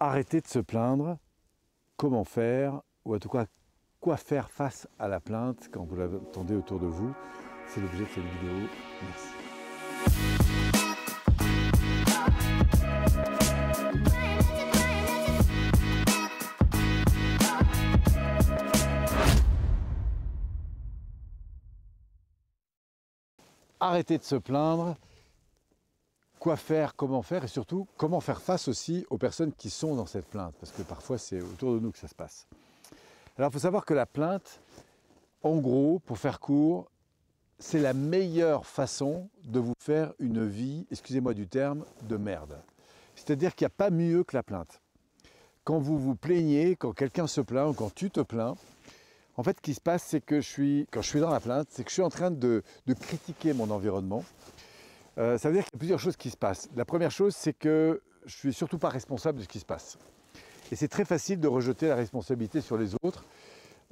arrêter de se plaindre, comment faire, ou en tout cas quoi faire face à la plainte quand vous l'entendez autour de vous. C'est l'objet de cette vidéo. Merci. Arrêtez de se plaindre, quoi faire, comment faire et surtout comment faire face aussi aux personnes qui sont dans cette plainte parce que parfois c'est autour de nous que ça se passe. Alors il faut savoir que la plainte, en gros, pour faire court, c'est la meilleure façon de vous faire une vie, excusez-moi du terme, de merde. C'est-à-dire qu'il n'y a pas mieux que la plainte. Quand vous vous plaignez, quand quelqu'un se plaint ou quand tu te plains, en fait, ce qui se passe, c'est que je suis, quand je suis dans la plainte, c'est que je suis en train de, critiquer mon environnement. Euh, ça veut dire qu'il y a plusieurs choses qui se passent. La première chose, c'est que je ne suis surtout pas responsable de ce qui se passe. Et c'est très facile de rejeter la responsabilité sur les autres.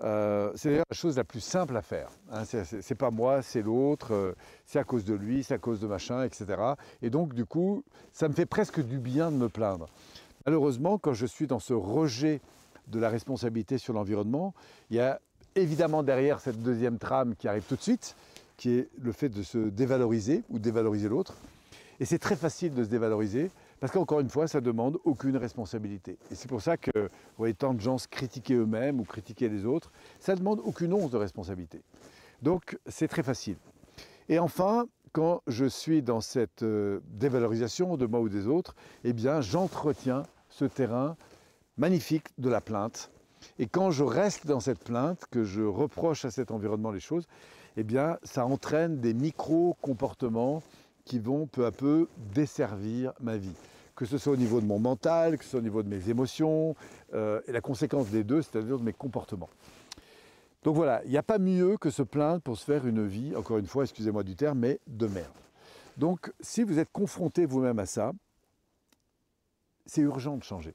Euh, c'est d'ailleurs la chose la plus simple à faire. Hein. C'est pas moi, c'est l'autre, euh, c'est à cause de lui, c'est à cause de machin, etc. Et donc, du coup, ça me fait presque du bien de me plaindre. Malheureusement, quand je suis dans ce rejet de la responsabilité sur l'environnement, il y a évidemment derrière cette deuxième trame qui arrive tout de suite, qui est le fait de se dévaloriser ou dévaloriser l'autre. Et c'est très facile de se dévaloriser parce qu'encore une fois, ça demande aucune responsabilité. Et c'est pour ça que vous voyez tant de gens se critiquer eux-mêmes ou critiquer les autres. Ça demande aucune once de responsabilité. Donc c'est très facile. Et enfin, quand je suis dans cette euh, dévalorisation de moi ou des autres, eh bien j'entretiens ce terrain magnifique de la plainte et quand je reste dans cette plainte, que je reproche à cet environnement les choses, eh bien, ça entraîne des micro-comportements qui vont peu à peu desservir ma vie. Que ce soit au niveau de mon mental, que ce soit au niveau de mes émotions, euh, et la conséquence des deux, c'est-à-dire de mes comportements. Donc voilà, il n'y a pas mieux que se plaindre pour se faire une vie, encore une fois, excusez-moi du terme, mais de merde. Donc si vous êtes confronté vous-même à ça, c'est urgent de changer.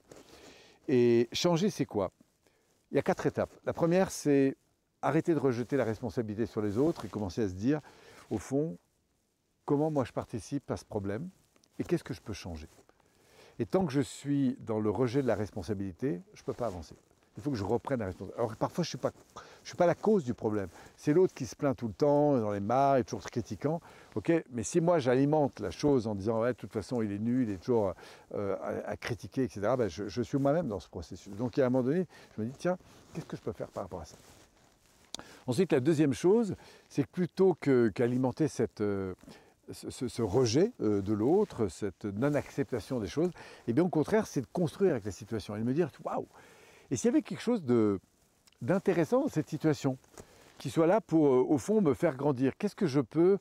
Et changer, c'est quoi? Il y a quatre étapes. La première, c'est arrêter de rejeter la responsabilité sur les autres et commencer à se dire, au fond, comment moi je participe à ce problème et qu'est-ce que je peux changer? Et tant que je suis dans le rejet de la responsabilité, je ne peux pas avancer. Il faut que je reprenne la responsabilité. Alors parfois, je ne suis, pas, suis pas la cause du problème. C'est l'autre qui se plaint tout le temps, dans les mares, est toujours critiquant. Ok, mais si moi j'alimente la chose en disant ouais, de toute façon il est nul, il est toujours euh, à, critiquer, etc., ben, je, suis moi-même dans ce processus. Donc à un moment donné, je me dis tiens, qu'est-ce que je peux faire par rapport à ça? Ensuite, la deuxième chose, c'est que plutôt qu'alimenter cette, euh, ce, rejet euh, de l'autre, cette non-acceptation des choses, eh bien au contraire, c'est de construire avec la situation et de me dire waouh! Et s'il y avait quelque chose d'intéressant dans cette situation, qui soit là pour, euh, au fond, me faire grandir, qu'est-ce que je peux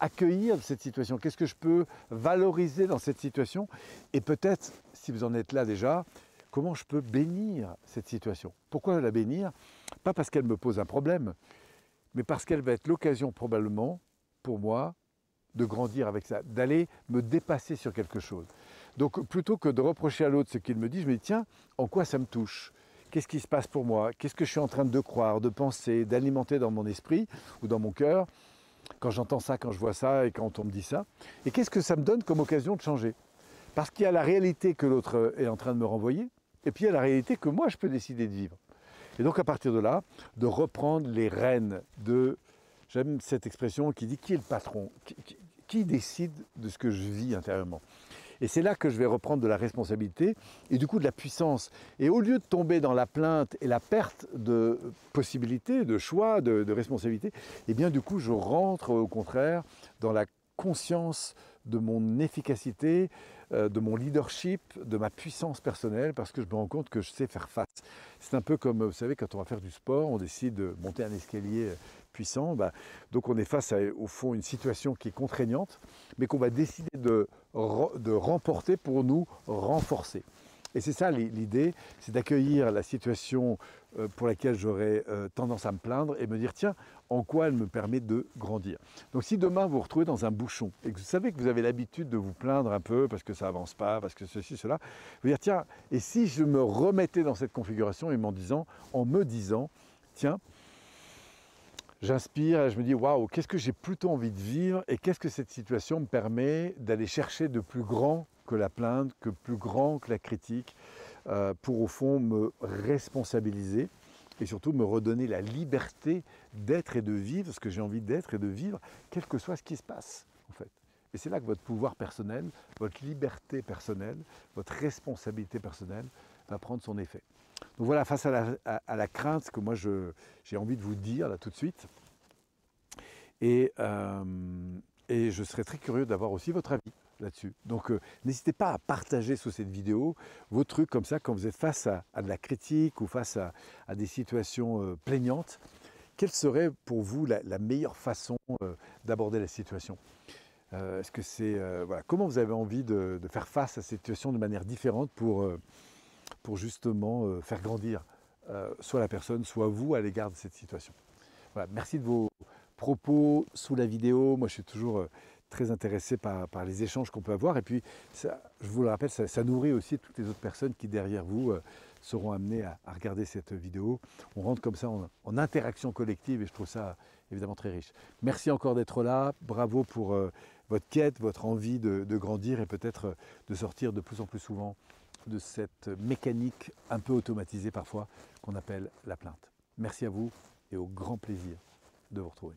accueillir de cette situation? Qu'est-ce que je peux valoriser dans cette situation? Et peut-être, si vous en êtes là déjà, comment je peux bénir cette situation. Pourquoi la bénir? Pas parce qu'elle me pose un problème, mais parce qu'elle va être l'occasion probablement pour moi de grandir avec ça, d'aller me dépasser sur quelque chose. Donc plutôt que de reprocher à l'autre ce qu'il me dit, je me dis tiens, en quoi ça me touche? Qu'est-ce qui se passe pour moi? Qu'est-ce que je suis en train de croire, de penser, d'alimenter dans mon esprit ou dans mon cœur quand j'entends ça, quand je vois ça et quand on me dit ça? Et qu'est-ce que ça me donne comme occasion de changer? Parce qu'il y a la réalité que l'autre est en train de me renvoyer et puis il y a la réalité que moi je peux décider de vivre. Et donc à partir de là, de reprendre les rênes de, j'aime cette expression qui dit qui est le patron? Qui décide de ce que je vis intérieurement? Et c'est là que je vais reprendre de la responsabilité et du coup de la puissance. Et au lieu de tomber dans la plainte et la perte de possibilités, de choix, de, responsabilité, eh bien du coup je rentre au contraire dans la conscience de mon efficacité, de mon leadership, de ma puissance personnelle, parce que je me rends compte que je sais faire face. C'est un peu comme, vous savez, quand on va faire du sport, on décide de monter un escalier puissant, bah, donc on est face à, au fond, une situation qui est contraignante, mais qu'on va décider de, de remporter pour nous renforcer. Et c'est ça l'idée, c'est d'accueillir la situation euh, pour laquelle j'aurais euh, tendance à me plaindre et me dire tiens, en quoi elle me permet de grandir? Donc si demain vous vous retrouvez dans un bouchon et que vous savez que vous avez l'habitude de vous plaindre un peu parce que ça avance pas, parce que ceci, cela, vous dire tiens, et si je me remettais dans cette configuration et m'en disant, en me disant, tiens, j'inspire et je me dis waouh, qu'est-ce que j'ai plutôt envie de vivre et qu'est-ce que cette situation me permet d'aller chercher de plus grand que la plainte, que plus grand que la critique, euh, pour au fond me responsabiliser et surtout me redonner la liberté d'être et de vivre ce que j'ai envie d'être et de vivre, quel que soit ce qui se passe en fait. Et c'est là que votre pouvoir personnel, votre liberté personnelle, votre responsabilité personnelle va prendre son effet. Donc voilà, face à la, crainte, ce que moi j'ai envie de vous dire là tout de suite, et, euh, et je serais très curieux d'avoir aussi votre avis là-dessus. Donc euh, n'hésitez pas à partager sous cette vidéo vos trucs comme ça quand vous êtes face à, de la critique ou face à, des situations euh, plaignantes. Quelle serait pour vous la, meilleure façon d'aborder la situation? Est-ce que c'est voilà, comment vous avez envie de, de, faire face à cette situation de manière différente pour, pour justement faire grandir soit la personne, soit vous à l'égard de cette situation? Voilà, Merci de vos propos sous la vidéo. Moi, je suis toujours euh, très intéressé par, les échanges qu'on peut avoir. Et puis, je vous le rappelle, ça, nourrit aussi toutes les autres personnes qui, derrière vous, euh, seront amenées à, regarder cette vidéo. On rentre comme ça en, interaction collective et je trouve ça évidemment très riche. Merci encore d'être là. Bravo pour euh, votre quête, votre envie de, de grandir et peut-être de sortir de plus en plus souvent de cette mécanique un peu automatisée parfois qu'on appelle la plainte. Merci à vous et au grand plaisir de vous retrouver.